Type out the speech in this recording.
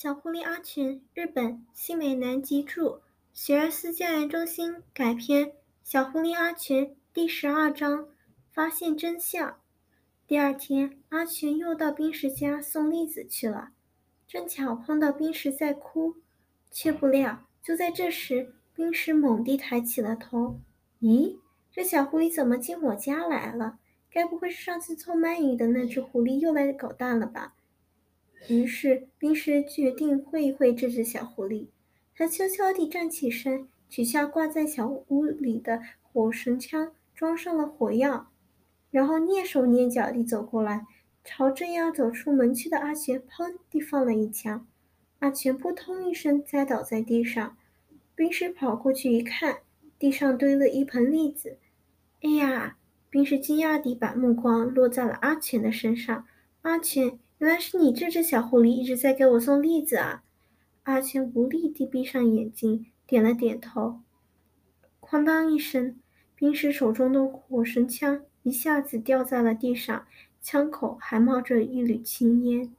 小狐狸阿全，日本新美南吉著，学而思教研中心改编《小狐狸阿全》第十二章：发现真相。第二天，阿全又到冰石家送栗子去了，正巧碰到冰石在哭，却不料就在这时，冰石猛地抬起了头。咦，这小狐狸怎么进我家来了？该不会是上次偷鳗鱼的那只狐狸又来捣蛋了吧？于是，冰石决定会一会这只小狐狸。他悄悄地站起身，取下挂在小屋里的火绳枪，装上了火药，然后蹑手蹑脚地走过来，朝正要走出门去的阿全砰地放了一枪。阿全扑通一声栽倒在地上。冰石跑过去一看，地上堆了一盆栗子。哎呀！冰石惊讶地把目光落在了阿全的身上。阿全。原来是你这只小狐狸一直在给我送栗子啊！阿全无力地闭上眼睛，点了点头。哐当一声，冰石手中的火神枪一下子掉在了地上，枪口还冒着一缕青烟。